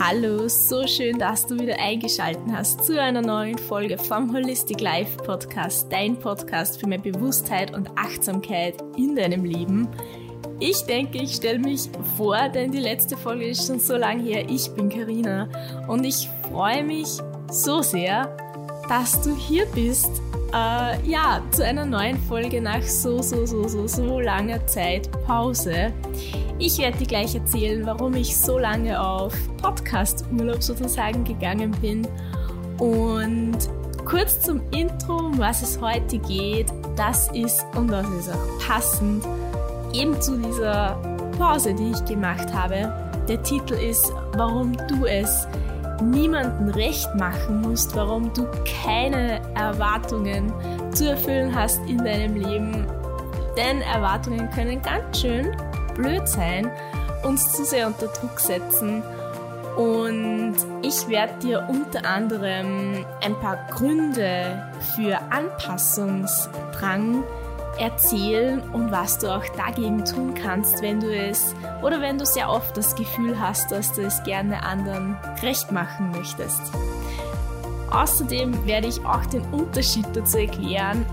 Hallo, so schön, dass du wieder eingeschaltet hast zu einer neuen Folge vom Holistic Life Podcast, dein Podcast für mehr Bewusstheit und Achtsamkeit in deinem Leben. Ich denke, ich stelle mich vor, denn die letzte Folge ist schon so lange her. Ich bin Karina und ich freue mich so sehr, dass du hier bist. Äh, ja, zu einer neuen Folge nach so, so, so, so, so langer Zeit Pause. Ich werde dir gleich erzählen, warum ich so lange auf Podcast-Urlaub sozusagen gegangen bin. Und kurz zum Intro, um was es heute geht. Das ist, und das ist auch passend, eben zu dieser Pause, die ich gemacht habe. Der Titel ist, warum du es niemandem recht machen musst, warum du keine Erwartungen zu erfüllen hast in deinem Leben. Denn Erwartungen können ganz schön blöd sein, uns zu sehr unter Druck setzen. Und ich werde dir unter anderem ein paar Gründe für Anpassungsdrang erzählen und was du auch dagegen tun kannst, wenn du es oder wenn du sehr oft das Gefühl hast, dass du es gerne anderen recht machen möchtest. Außerdem werde ich auch den Unterschied dazu erklären,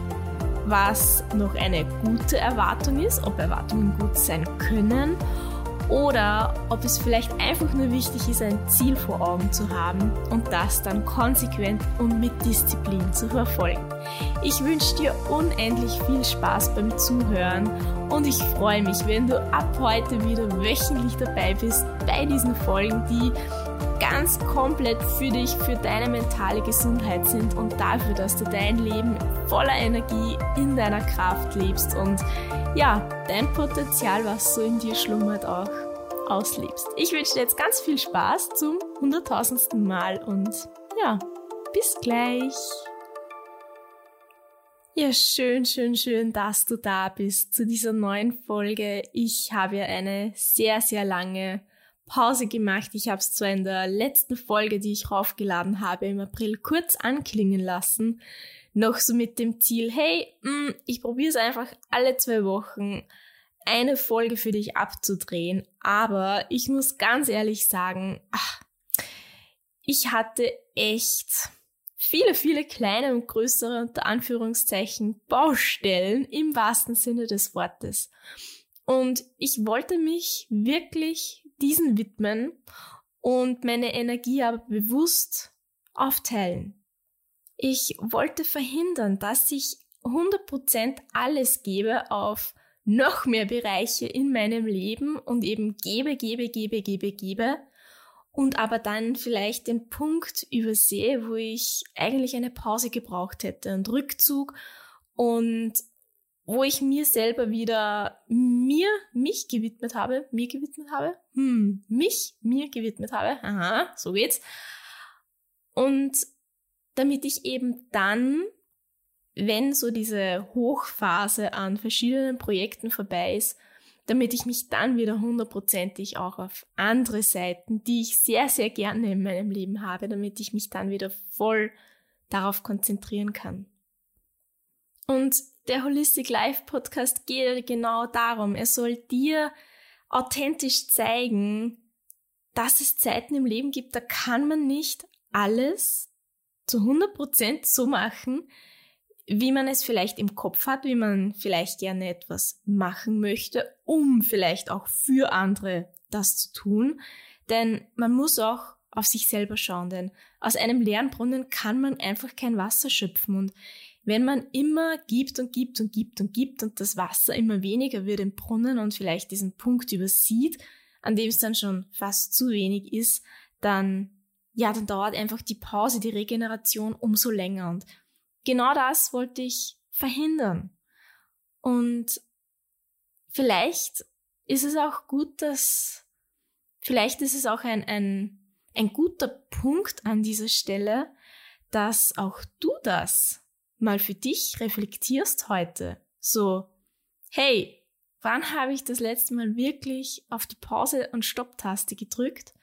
was noch eine gute Erwartung ist, ob Erwartungen gut sein können oder ob es vielleicht einfach nur wichtig ist, ein Ziel vor Augen zu haben und das dann konsequent und mit Disziplin zu verfolgen. Ich wünsche dir unendlich viel Spaß beim Zuhören und ich freue mich, wenn du ab heute wieder wöchentlich dabei bist bei diesen Folgen, die ganz komplett für dich, für deine mentale Gesundheit sind und dafür, dass du dein Leben voller Energie in deiner Kraft lebst und ja, dein Potenzial, was so in dir schlummert, auch auslebst. Ich wünsche dir jetzt ganz viel Spaß zum hunderttausendsten Mal und ja, bis gleich. Ja, schön, schön, schön, dass du da bist zu dieser neuen Folge. Ich habe ja eine sehr, sehr lange Pause gemacht. Ich habe es zwar in der letzten Folge, die ich raufgeladen habe, im April kurz anklingen lassen. Noch so mit dem Ziel, hey, mh, mm, ich probiere es einfach alle zwei Wochen eine Folge für dich abzudrehen. Aber ich muss ganz ehrlich sagen, ach, ich hatte echt viele, viele kleine und größere unter Anführungszeichen Baustellen im wahrsten Sinne des Wortes. Und ich wollte mich wirklich diesen widmen und meine Energie aber bewusst aufteilen. Ich wollte verhindern, dass ich 100% alles gebe auf noch mehr Bereiche in meinem Leben und eben gebe, gebe, gebe, gebe, gebe und aber dann vielleicht den Punkt übersehe, wo ich eigentlich eine Pause gebraucht hätte, und Rückzug und wo ich mir selber wieder mir, mich gewidmet habe, mir gewidmet habe, hm, mich, mir gewidmet habe, aha, so geht's. Und damit ich eben dann, wenn so diese Hochphase an verschiedenen Projekten vorbei ist, damit ich mich dann wieder hundertprozentig auch auf andere Seiten, die ich sehr, sehr gerne in meinem Leben habe, damit ich mich dann wieder voll darauf konzentrieren kann. Und der Holistic Life Podcast geht genau darum. Er soll dir authentisch zeigen, dass es Zeiten im Leben gibt, da kann man nicht alles zu 100% so machen, wie man es vielleicht im Kopf hat, wie man vielleicht gerne etwas machen möchte, um vielleicht auch für andere das zu tun. Denn man muss auch auf sich selber schauen, denn aus einem leeren Brunnen kann man einfach kein Wasser schöpfen. Und wenn man immer gibt und gibt und gibt und gibt und das Wasser immer weniger wird im Brunnen und vielleicht diesen Punkt übersieht, an dem es dann schon fast zu wenig ist, dann, ja, dann dauert einfach die Pause, die Regeneration umso länger. Und genau das wollte ich verhindern. Und vielleicht ist es auch gut, dass, vielleicht ist es auch ein, ein, ein guter Punkt an dieser Stelle, dass auch du das mal für dich reflektierst heute, so, hey, wann habe ich das letzte Mal wirklich auf die Pause- und Stopptaste gedrückt?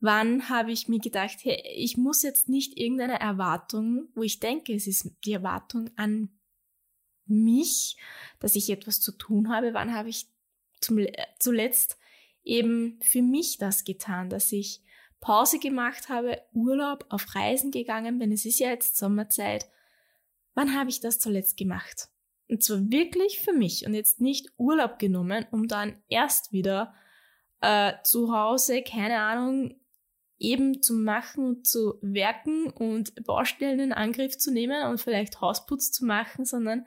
Wann habe ich mir gedacht, hey, ich muss jetzt nicht irgendeine Erwartung, wo ich denke, es ist die Erwartung an mich, dass ich etwas zu tun habe. Wann habe ich zum, zuletzt eben für mich das getan, dass ich Pause gemacht habe, Urlaub, auf Reisen gegangen bin. Es ist ja jetzt Sommerzeit. Wann habe ich das zuletzt gemacht? Und zwar wirklich für mich und jetzt nicht Urlaub genommen, um dann erst wieder äh, zu Hause, keine Ahnung, eben zu machen und zu werken und Baustellen in Angriff zu nehmen und vielleicht Hausputz zu machen, sondern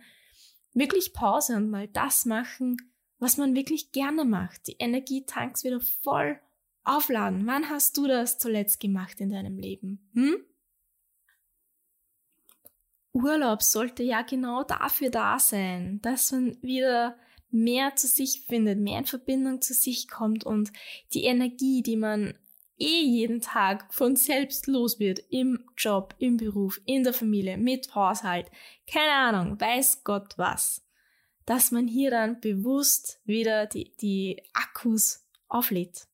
wirklich Pause und mal das machen, was man wirklich gerne macht. Die Energietanks wieder voll aufladen. Wann hast du das zuletzt gemacht in deinem Leben? Hm? Urlaub sollte ja genau dafür da sein, dass man wieder mehr zu sich findet, mehr in Verbindung zu sich kommt und die Energie, die man eh jeden Tag von selbst los wird, im Job, im Beruf, in der Familie, mit Haushalt, keine Ahnung, weiß Gott was, dass man hier dann bewusst wieder die, die Akkus auflädt.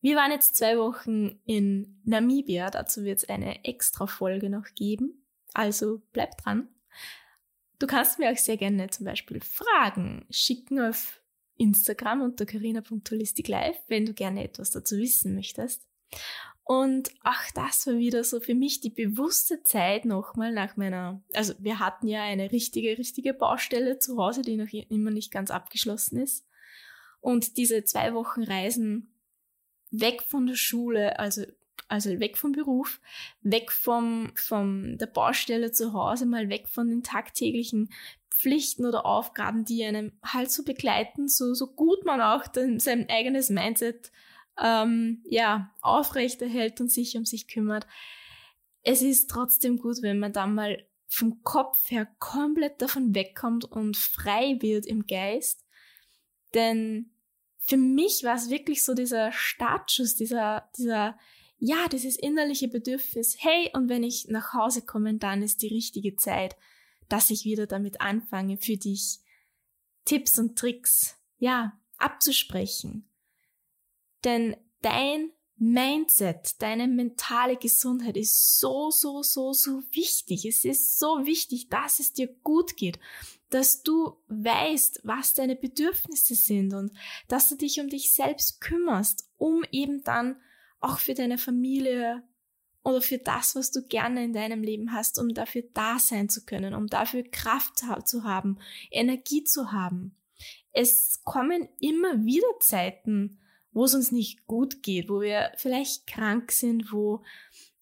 Wir waren jetzt zwei Wochen in Namibia, dazu wird es eine extra Folge noch geben, also bleib dran. Du kannst mir auch sehr gerne zum Beispiel Fragen schicken auf Instagram unter carina.holisticlife, wenn du gerne etwas dazu wissen möchtest. Und ach, das war wieder so für mich die bewusste Zeit nochmal nach meiner, also wir hatten ja eine richtige, richtige Baustelle zu Hause, die noch immer nicht ganz abgeschlossen ist. Und diese zwei Wochen Reisen weg von der Schule, also, also weg vom Beruf, weg vom, vom der Baustelle zu Hause, mal weg von den tagtäglichen Pflichten oder Aufgaben, die einem halt so begleiten, so, so gut man auch den, sein eigenes Mindset ähm, ja, aufrechterhält und sich um sich kümmert. Es ist trotzdem gut, wenn man dann mal vom Kopf her komplett davon wegkommt und frei wird im Geist. Denn für mich war es wirklich so dieser Startschuss, dieser, dieser, ja, dieses innerliche Bedürfnis, hey, und wenn ich nach Hause komme, dann ist die richtige Zeit dass ich wieder damit anfange, für dich Tipps und Tricks, ja, abzusprechen. Denn dein Mindset, deine mentale Gesundheit ist so, so, so, so wichtig. Es ist so wichtig, dass es dir gut geht, dass du weißt, was deine Bedürfnisse sind und dass du dich um dich selbst kümmerst, um eben dann auch für deine Familie oder für das, was du gerne in deinem Leben hast, um dafür da sein zu können, um dafür Kraft zu haben, Energie zu haben. Es kommen immer wieder Zeiten, wo es uns nicht gut geht, wo wir vielleicht krank sind, wo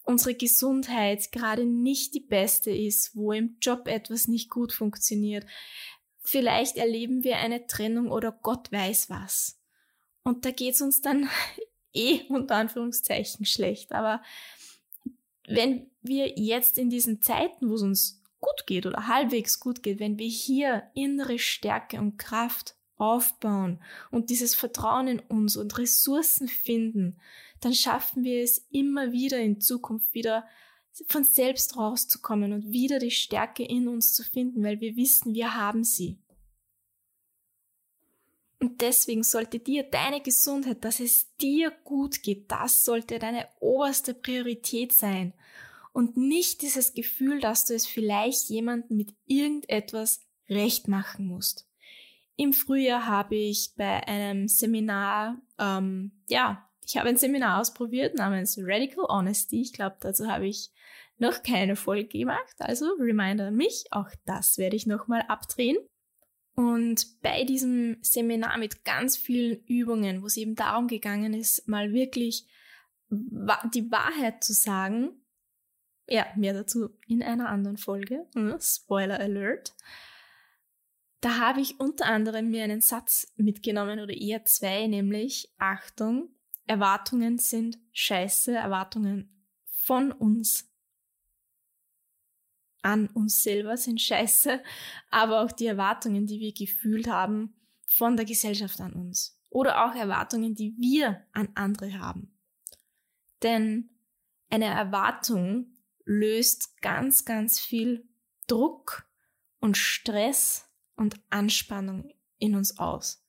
unsere Gesundheit gerade nicht die beste ist, wo im Job etwas nicht gut funktioniert. Vielleicht erleben wir eine Trennung oder Gott weiß was. Und da geht's uns dann eh unter Anführungszeichen schlecht. Aber wenn wir jetzt in diesen Zeiten, wo es uns gut geht oder halbwegs gut geht, wenn wir hier innere Stärke und Kraft aufbauen und dieses Vertrauen in uns und Ressourcen finden, dann schaffen wir es immer wieder in Zukunft wieder von selbst rauszukommen und wieder die Stärke in uns zu finden, weil wir wissen, wir haben sie. Und deswegen sollte dir deine Gesundheit, dass es dir gut geht, das sollte deine oberste Priorität sein. Und nicht dieses Gefühl, dass du es vielleicht jemandem mit irgendetwas recht machen musst. Im Frühjahr habe ich bei einem Seminar, ähm, ja, ich habe ein Seminar ausprobiert namens Radical Honesty. Ich glaube, dazu habe ich noch keine Folge gemacht. Also Reminder an mich, auch das werde ich nochmal abdrehen. Und bei diesem Seminar mit ganz vielen Übungen, wo es eben darum gegangen ist, mal wirklich die Wahrheit zu sagen, ja, mehr dazu in einer anderen Folge, hm, Spoiler Alert, da habe ich unter anderem mir einen Satz mitgenommen oder eher zwei, nämlich Achtung, Erwartungen sind scheiße, Erwartungen von uns an uns selber sind scheiße, aber auch die Erwartungen, die wir gefühlt haben von der Gesellschaft an uns. Oder auch Erwartungen, die wir an andere haben. Denn eine Erwartung löst ganz, ganz viel Druck und Stress und Anspannung in uns aus.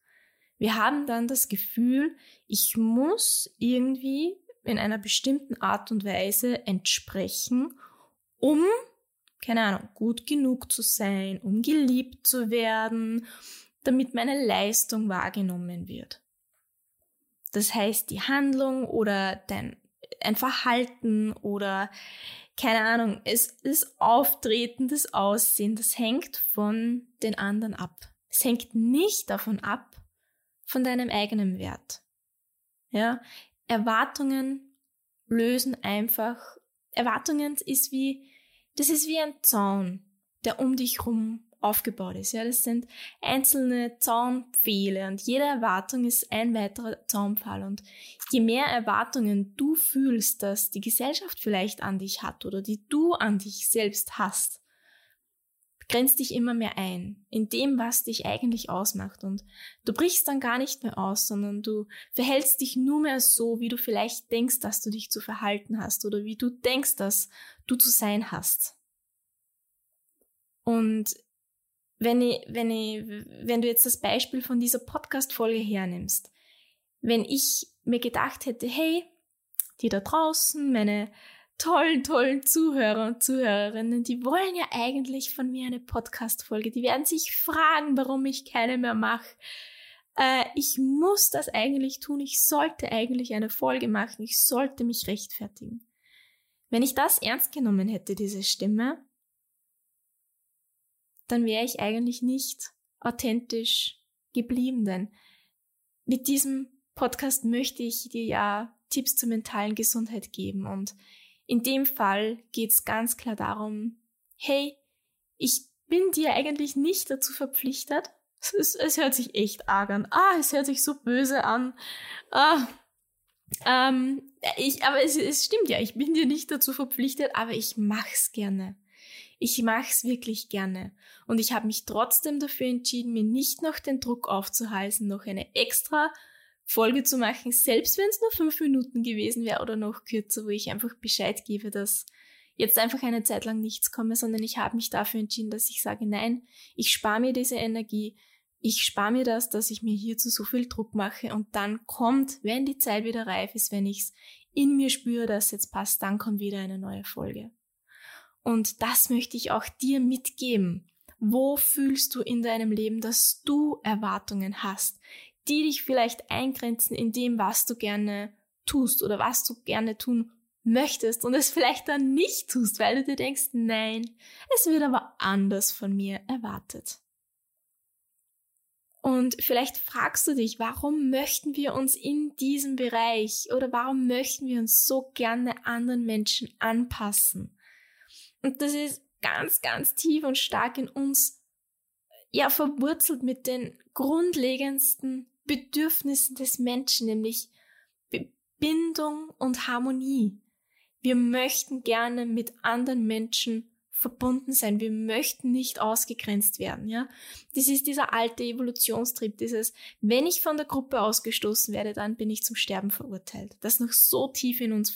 Wir haben dann das Gefühl, ich muss irgendwie in einer bestimmten Art und Weise entsprechen, um keine Ahnung, gut genug zu sein, um geliebt zu werden, damit meine Leistung wahrgenommen wird. Das heißt, die Handlung oder dein ein Verhalten oder keine Ahnung, es das Auftreten, das Aussehen, das hängt von den anderen ab. Es hängt nicht davon ab, von deinem eigenen Wert. Ja, Erwartungen lösen einfach, Erwartungen ist wie, das ist wie ein Zaun, der um dich rum aufgebaut ist. Ja, das sind einzelne Zaunpfähle und jede Erwartung ist ein weiterer Zaunpfahl. Und je mehr Erwartungen du fühlst, dass die Gesellschaft vielleicht an dich hat oder die du an dich selbst hast, grenzt dich immer mehr ein in dem, was dich eigentlich ausmacht. Und du brichst dann gar nicht mehr aus, sondern du verhältst dich nur mehr so, wie du vielleicht denkst, dass du dich zu verhalten hast oder wie du denkst, dass du zu sein hast. Und wenn, ich, wenn, ich, wenn du jetzt das Beispiel von dieser Podcast-Folge hernimmst, wenn ich mir gedacht hätte, hey, die da draußen, meine tollen, tollen Zuhörer und Zuhörerinnen, die wollen ja eigentlich von mir eine Podcast-Folge. Die werden sich fragen, warum ich keine mehr mache. Äh, ich muss das eigentlich tun. Ich sollte eigentlich eine Folge machen. Ich sollte mich rechtfertigen. Wenn ich das ernst genommen hätte, diese Stimme, dann wäre ich eigentlich nicht authentisch geblieben, denn mit diesem Podcast möchte ich dir ja Tipps zur mentalen Gesundheit geben und in dem Fall geht es ganz klar darum, hey, ich bin dir eigentlich nicht dazu verpflichtet. Es, es, hört sich echt arg an. Ah, es hört sich so böse an. Ah, ähm, ich, aber es, es stimmt ja, ich bin dir nicht dazu verpflichtet, aber ich mach's gerne. Ich mach's wirklich gerne. Und ich habe mich trotzdem dafür entschieden, mir nicht noch den Druck aufzuhalsen, noch eine extra Folge zu machen, selbst wenn es nur fünf Minuten gewesen wäre oder noch kürzer, wo ich einfach Bescheid gebe, dass jetzt einfach eine Zeit lang nichts komme, sondern ich habe mich dafür entschieden, dass ich sage, nein, ich spare mir diese Energie, ich spare mir das, dass ich mir hierzu so viel Druck mache und dann kommt, wenn die Zeit wieder reif ist, wenn ich es in mir spüre, dass jetzt passt, dann kommt wieder eine neue Folge. Und das möchte ich auch dir mitgeben. Wo fühlst du in deinem Leben, dass du Erwartungen hast, die dich vielleicht eingrenzen in dem, was du gerne tust oder was du gerne tun möchtest und es vielleicht dann nicht tust, weil du dir denkst, nein, es wird aber anders von mir erwartet. Und vielleicht fragst du dich, warum möchten wir uns in diesem Bereich oder warum möchten wir uns so gerne anderen Menschen anpassen? Und das ist ganz, ganz tief und stark in uns ja verwurzelt mit den grundlegendsten Bedürfnissen des Menschen, nämlich Bindung und Harmonie. Wir möchten gerne mit anderen Menschen verbunden sein. Wir möchten nicht ausgegrenzt werden, ja. Das ist dieser alte Evolutionstrieb, dieses, wenn ich von der Gruppe ausgestoßen werde, dann bin ich zum Sterben verurteilt. Das noch so tief in uns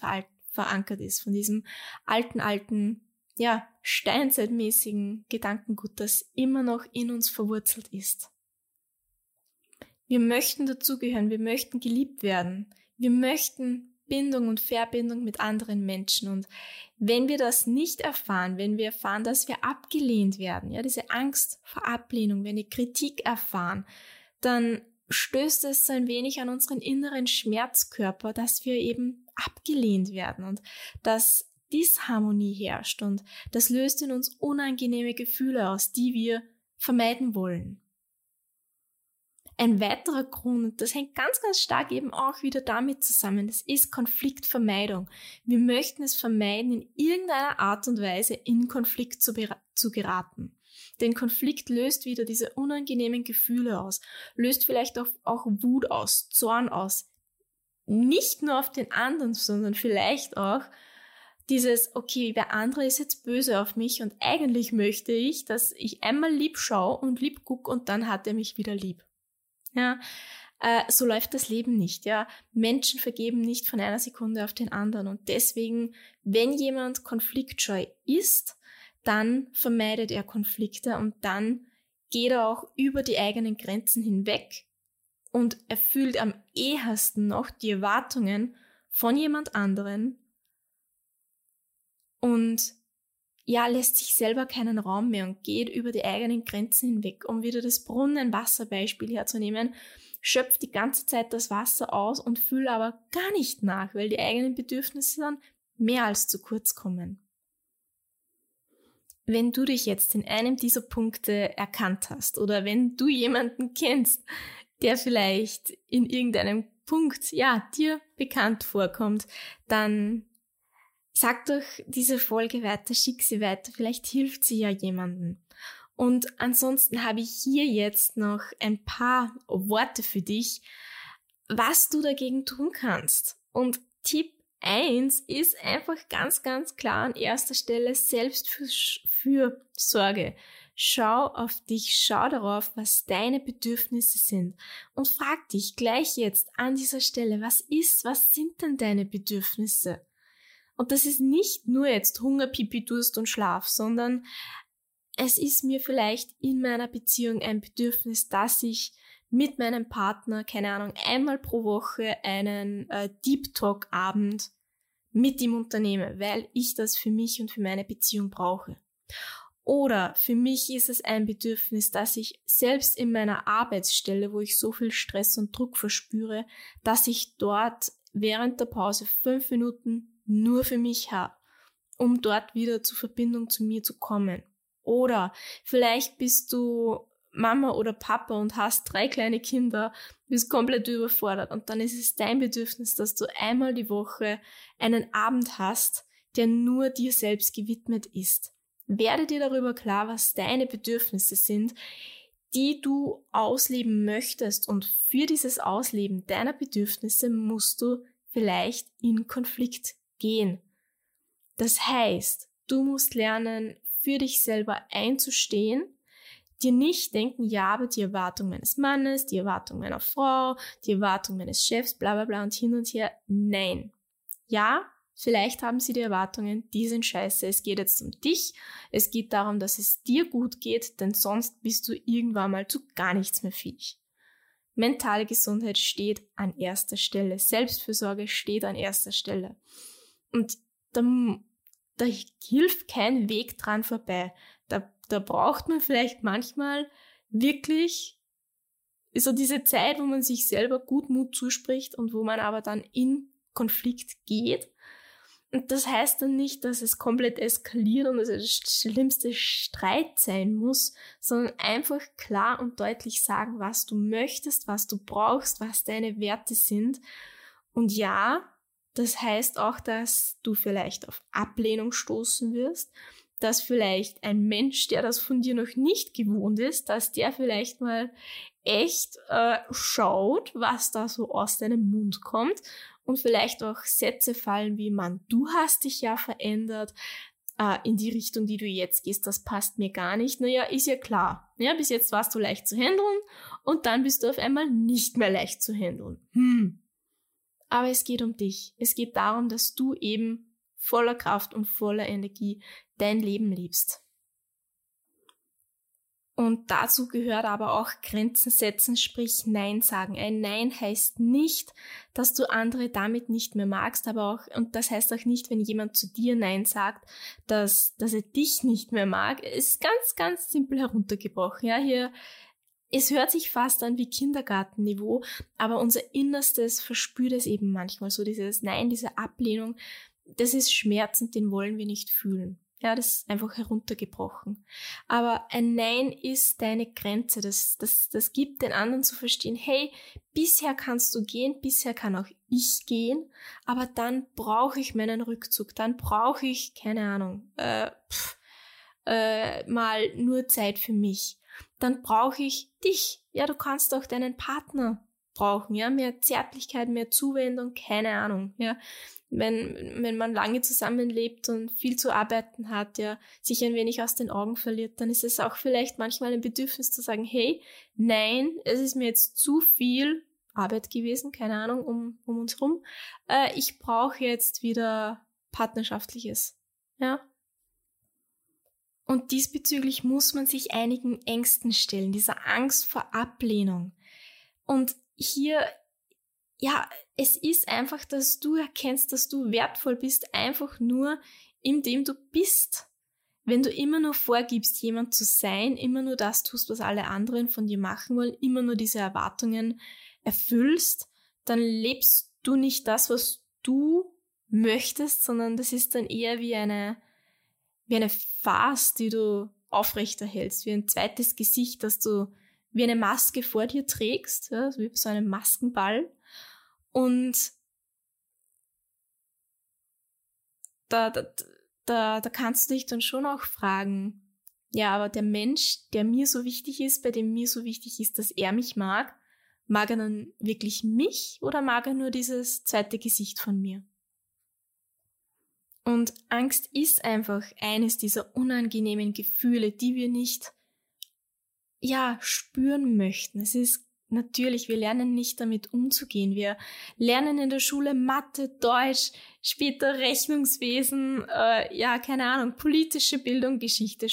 verankert ist, von diesem alten, alten ja, steinzeitmäßigen Gedankengut, das immer noch in uns verwurzelt ist. Wir möchten dazugehören, wir möchten geliebt werden, wir möchten Bindung und Verbindung mit anderen Menschen. Und wenn wir das nicht erfahren, wenn wir erfahren, dass wir abgelehnt werden, ja, diese Angst vor Ablehnung, wenn wir Kritik erfahren, dann stößt es so ein wenig an unseren inneren Schmerzkörper, dass wir eben abgelehnt werden und dass Disharmonie herrscht und das löst in uns unangenehme Gefühle aus, die wir vermeiden wollen. Ein weiterer Grund, das hängt ganz, ganz stark eben auch wieder damit zusammen, das ist Konfliktvermeidung. Wir möchten es vermeiden, in irgendeiner Art und Weise in Konflikt zu, zu geraten. Denn Konflikt löst wieder diese unangenehmen Gefühle aus, löst vielleicht auch, auch Wut aus, Zorn aus. Nicht nur auf den anderen, sondern vielleicht auch dieses, okay, der andere ist jetzt böse auf mich und eigentlich möchte ich, dass ich einmal lieb schaue und lieb guck und dann hat er mich wieder lieb. Ja, äh, so läuft das Leben nicht. Ja, Menschen vergeben nicht von einer Sekunde auf den anderen. Und deswegen, wenn jemand konfliktscheu ist, dann vermeidet er Konflikte und dann geht er auch über die eigenen Grenzen hinweg und erfüllt am ehesten noch die Erwartungen von jemand anderen. Und ja, lässt sich selber keinen Raum mehr und geht über die eigenen Grenzen hinweg. Um wieder das Brunnenwasserbeispiel herzunehmen, schöpf die ganze Zeit das Wasser aus und füll aber gar nicht nach, weil die eigenen Bedürfnisse dann mehr als zu kurz kommen. Wenn du dich jetzt in einem dieser Punkte erkannt hast oder wenn du jemanden kennst, der vielleicht in irgendeinem Punkt, ja, dir bekannt vorkommt, dann sag doch diese Folge weiter, schick sie weiter, vielleicht hilft sie ja jemanden. Und ansonsten habe ich hier jetzt noch ein paar Worte für dich, was du dagegen tun kannst. Und Tipp 1 ist einfach ganz, ganz klar an erster Stelle Selbstfürsorge. Schau auf dich, schau darauf, was deine Bedürfnisse sind und frag dich gleich jetzt an dieser Stelle, was ist, was sind denn deine Bedürfnisse? Und das ist nicht nur jetzt Hunger, Pipi, Durst und Schlaf, sondern es ist mir vielleicht in meiner Beziehung ein Bedürfnis, dass ich mit meinem Partner, keine Ahnung, einmal pro Woche einen äh, Deep Talk Abend mit ihm unternehme, weil ich das für mich und für meine Beziehung brauche. Oder für mich ist es ein Bedürfnis, dass ich selbst in meiner Arbeitsstelle, wo ich so viel Stress und Druck verspüre, dass ich dort während der Pause fünf Minuten nur für mich habe, um dort wieder zur Verbindung zu mir zu kommen. Oder vielleicht bist du Mama oder Papa und hast drei kleine Kinder, bist komplett überfordert und dann ist es dein Bedürfnis, dass du einmal die Woche einen Abend hast, der nur dir selbst gewidmet ist. Werde dir darüber klar, was deine Bedürfnisse sind, die du ausleben möchtest und für dieses Ausleben deiner Bedürfnisse musst du vielleicht in Konflikt gehen. Das heißt, du musst lernen, für dich selber einzustehen, dir nicht denken, ja, aber die Erwartung meines Mannes, die Erwartung meiner Frau, die Erwartung meines Chefs, bla bla bla und hin und her. Nein. Ja, vielleicht haben sie die Erwartungen, die sind scheiße. Es geht jetzt um dich. Es geht darum, dass es dir gut geht, denn sonst bist du irgendwann mal zu gar nichts mehr fähig. Mentale Gesundheit steht an erster Stelle. Selbstfürsorge steht an erster Stelle. Und da da hilft kein Weg dran vorbei. Da, da braucht man vielleicht manchmal wirklich so diese Zeit, wo man sich selber gut Mut zuspricht und wo man aber dann in Konflikt geht. Und das heißt dann nicht, dass es komplett eskaliert und es der schlimmste Streit sein muss, sondern einfach klar und deutlich sagen, was du möchtest, was du brauchst, was deine Werte sind. Und ja, das heißt auch, dass du vielleicht auf Ablehnung stoßen wirst, dass vielleicht ein Mensch, der das von dir noch nicht gewohnt ist, dass der vielleicht mal echt äh, schaut, was da so aus deinem Mund kommt und vielleicht auch Sätze fallen wie, man, du hast dich ja verändert äh, in die Richtung, die du jetzt gehst, das passt mir gar nicht. Naja, ist ja klar. Ja, bis jetzt warst du leicht zu handeln und dann bist du auf einmal nicht mehr leicht zu handeln. Hm, aber es geht um dich. Es geht darum, dass du eben voller Kraft und voller Energie dein Leben liebst. Und dazu gehört aber auch Grenzen setzen, sprich Nein sagen. Ein Nein heißt nicht, dass du andere damit nicht mehr magst, aber auch, und das heißt auch nicht, wenn jemand zu dir Nein sagt, dass, dass er dich nicht mehr mag. Es ist ganz, ganz simpel heruntergebrochen. Ja, hier es hört sich fast an wie Kindergartenniveau, aber unser Innerstes verspürt es eben manchmal so, dieses Nein, diese Ablehnung, das ist schmerzend, den wollen wir nicht fühlen. Ja, das ist einfach heruntergebrochen. Aber ein Nein ist deine Grenze. Das, das, das gibt den anderen zu verstehen, hey, bisher kannst du gehen, bisher kann auch ich gehen, aber dann brauche ich meinen Rückzug, dann brauche ich, keine Ahnung, äh, pff, äh, mal nur Zeit für mich dann brauche ich dich. Ja, du kannst auch deinen Partner brauchen, ja, mehr Zärtlichkeit, mehr Zuwendung, keine Ahnung, ja. Wenn, wenn man lange zusammenlebt und viel zu arbeiten hat, ja, sich ein wenig aus den Augen verliert, dann ist es auch vielleicht manchmal ein Bedürfnis zu sagen, hey, nein, es ist mir jetzt zu viel Arbeit gewesen, keine Ahnung, um, um uns rum. Äh, ich brauche jetzt wieder Partnerschaftliches, ja. Und diesbezüglich muss man sich einigen Ängsten stellen, dieser Angst vor Ablehnung. Und hier, ja, es ist einfach, dass du erkennst, dass du wertvoll bist, einfach nur, indem du bist. Wenn du immer nur vorgibst, jemand zu sein, immer nur das tust, was alle anderen von dir machen wollen, immer nur diese Erwartungen erfüllst, dann lebst du nicht das, was du möchtest, sondern das ist dann eher wie eine, wie eine Farce, die du aufrechterhältst, wie ein zweites Gesicht, das du wie eine Maske vor dir trägst, ja, wie so einen Maskenball. Und da, da, da, da kannst du dich dann schon auch fragen, ja, aber der Mensch, der mir so wichtig ist, bei dem mir so wichtig ist, dass er mich mag, mag er dann wirklich mich oder mag er nur dieses zweite Gesicht von mir? Und Angst ist einfach eines dieser unangenehmen Gefühle, die wir nicht, ja, spüren möchten. Es ist natürlich, wir lernen nicht damit umzugehen. Wir lernen in der Schule Mathe, Deutsch, später Rechnungswesen, äh, ja, keine Ahnung, politische Bildung, Geschichte,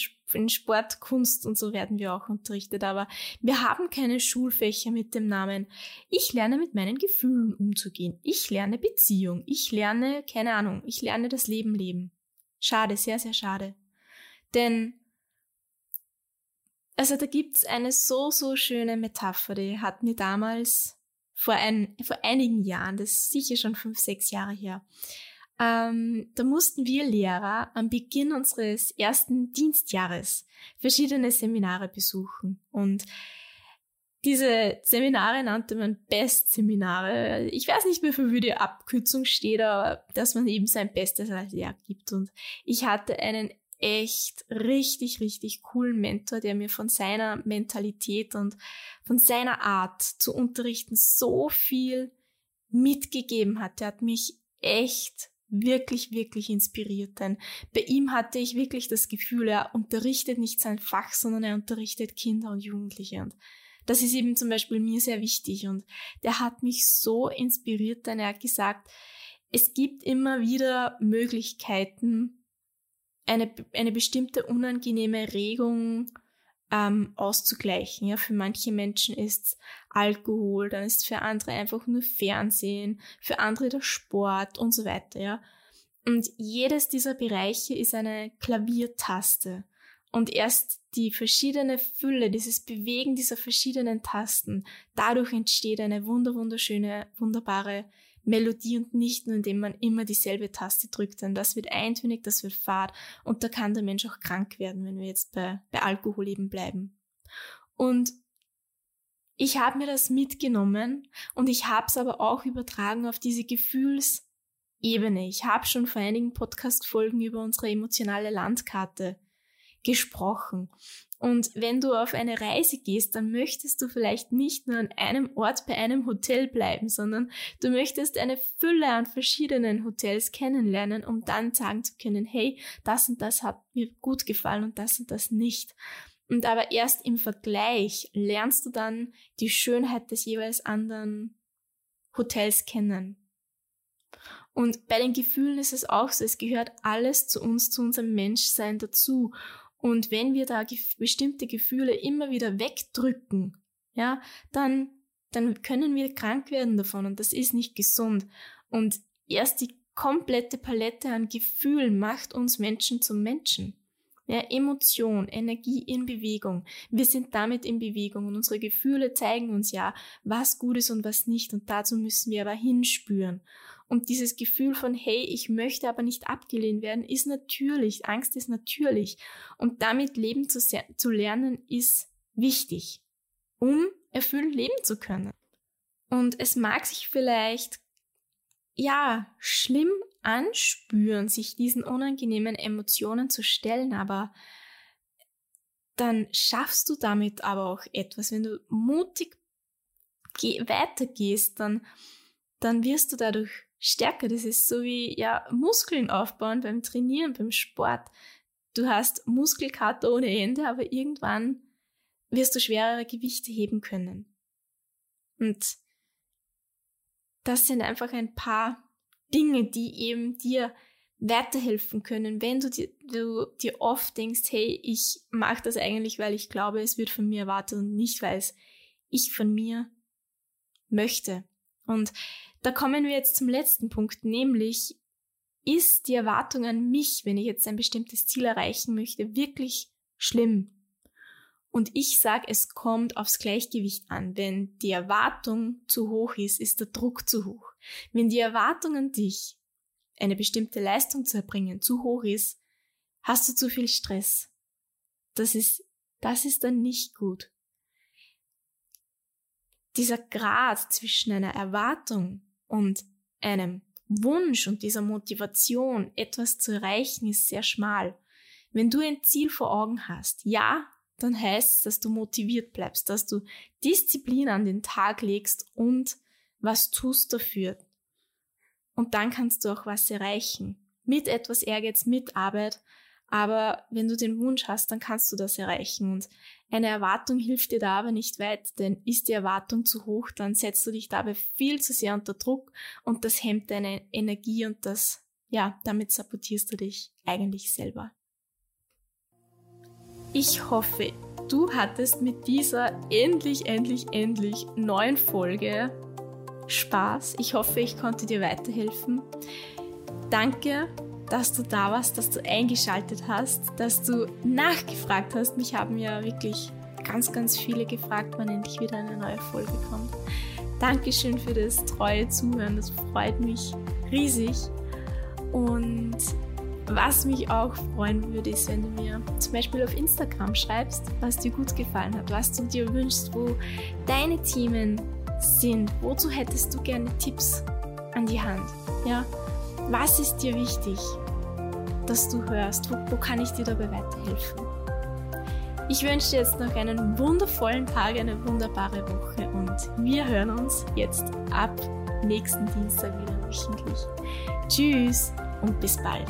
Sport, Kunst und so werden wir auch unterrichtet, aber wir haben keine Schulfächer mit dem Namen Ich lerne mit meinen Gefühlen umzugehen. Ich lerne Beziehung. Ich lerne, keine Ahnung, ich lerne das Leben leben. Schade, sehr, sehr schade. Denn, also da gibt's eine so, so schöne Metapher, die hat mir damals vor, ein, vor einigen Jahren, das ist sicher schon fünf, sechs Jahre her, ähm, da mussten wir Lehrer am Beginn unseres ersten Dienstjahres verschiedene Seminare besuchen. Und diese Seminare nannte man Best-Seminare. Ich weiß nicht mehr, für wie die Abkürzung steht, aber dass man eben sein Bestes als Lehrer gibt. Und ich hatte einen echt richtig, richtig coolen Mentor, der mir von seiner Mentalität und von seiner Art zu unterrichten so viel mitgegeben hat. Der hat mich echt wirklich, wirklich inspiriert, denn bei ihm hatte ich wirklich das Gefühl, er unterrichtet nicht sein Fach, sondern er unterrichtet Kinder und Jugendliche. Und das ist eben zum Beispiel mir sehr wichtig. Und der hat mich so inspiriert, denn er hat gesagt, es gibt immer wieder Möglichkeiten, eine, eine bestimmte unangenehme Regung ähm, auszugleichen. Ja, für manche Menschen ist Alkohol, dann ist für andere einfach nur Fernsehen, für andere der Sport und so weiter. Ja, und jedes dieser Bereiche ist eine Klaviertaste. Und erst die verschiedene Fülle, dieses Bewegen dieser verschiedenen Tasten, dadurch entsteht eine wunderschöne, wunderbare Melodie und nicht nur, indem man immer dieselbe Taste drückt, denn das wird eintönig, das wird fad und da kann der Mensch auch krank werden, wenn wir jetzt bei, bei Alkohol eben bleiben. Und ich habe mir das mitgenommen und ich habe es aber auch übertragen auf diese Gefühlsebene. Ich habe schon vor einigen Podcast-Folgen über unsere emotionale Landkarte gesprochen. Und wenn du auf eine Reise gehst, dann möchtest du vielleicht nicht nur an einem Ort bei einem Hotel bleiben, sondern du möchtest eine Fülle an verschiedenen Hotels kennenlernen, um dann sagen zu können, hey, das und das hat mir gut gefallen und das und das nicht. Und aber erst im Vergleich lernst du dann die Schönheit des jeweils anderen Hotels kennen. Und bei den Gefühlen ist es auch so, es gehört alles zu uns, zu unserem Menschsein dazu. Und wenn wir da bestimmte Gefühle immer wieder wegdrücken, ja, dann, dann können wir krank werden davon und das ist nicht gesund. Und erst die komplette Palette an Gefühlen macht uns Menschen zum Menschen. Ja, Emotion, Energie in Bewegung. Wir sind damit in Bewegung und unsere Gefühle zeigen uns ja, was gut ist und was nicht. Und dazu müssen wir aber hinspüren. Und dieses Gefühl von, hey, ich möchte aber nicht abgelehnt werden, ist natürlich, Angst ist natürlich. Und damit leben zu, zu lernen ist wichtig, um erfüllend leben zu können. Und es mag sich vielleicht, ja, schlimm anspüren, sich diesen unangenehmen Emotionen zu stellen, aber dann schaffst du damit aber auch etwas. Wenn du mutig weitergehst, dann, dann wirst du dadurch stärker. Das ist so wie ja Muskeln aufbauen beim Trainieren, beim Sport. Du hast Muskelkater ohne Ende, aber irgendwann wirst du schwerere Gewichte heben können. Und das sind einfach ein paar Dinge, die eben dir weiterhelfen können, wenn du dir, du dir oft denkst, hey, ich mache das eigentlich, weil ich glaube, es wird von mir erwartet und nicht, weil es ich von mir möchte. Und da kommen wir jetzt zum letzten Punkt, nämlich ist die Erwartung an mich, wenn ich jetzt ein bestimmtes Ziel erreichen möchte, wirklich schlimm? Und ich sage, es kommt aufs Gleichgewicht an. Wenn die Erwartung zu hoch ist, ist der Druck zu hoch. Wenn die Erwartung an dich, eine bestimmte Leistung zu erbringen, zu hoch ist, hast du zu viel Stress. Das ist, das ist dann nicht gut. Dieser Grad zwischen einer Erwartung und einem Wunsch und dieser Motivation, etwas zu erreichen, ist sehr schmal. Wenn du ein Ziel vor Augen hast, ja, dann heißt es, dass du motiviert bleibst, dass du Disziplin an den Tag legst und was tust dafür. Und dann kannst du auch was erreichen. Mit etwas Ehrgeiz, mit Arbeit. Aber wenn du den Wunsch hast, dann kannst du das erreichen. Und eine Erwartung hilft dir da aber nicht weit, denn ist die Erwartung zu hoch, dann setzt du dich dabei viel zu sehr unter Druck und das hemmt deine Energie und das, ja, damit sabotierst du dich eigentlich selber. Ich hoffe, du hattest mit dieser endlich, endlich, endlich neuen Folge Spaß. Ich hoffe, ich konnte dir weiterhelfen. Danke, dass du da warst, dass du eingeschaltet hast, dass du nachgefragt hast. Mich haben ja wirklich ganz, ganz viele gefragt, wann endlich wieder eine neue Folge kommt. Dankeschön für das treue Zuhören, das freut mich riesig. Und was mich auch freuen würde, ist, wenn du mir zum Beispiel auf Instagram schreibst, was dir gut gefallen hat, was du dir wünschst, wo deine Themen sind, wozu hättest du gerne Tipps an die Hand? Ja, was ist dir wichtig, dass du hörst? Wo, wo kann ich dir dabei weiterhelfen? Ich wünsche dir jetzt noch einen wundervollen Tag, eine wunderbare Woche und wir hören uns jetzt ab nächsten Dienstag wieder wöchentlich. Tschüss und bis bald.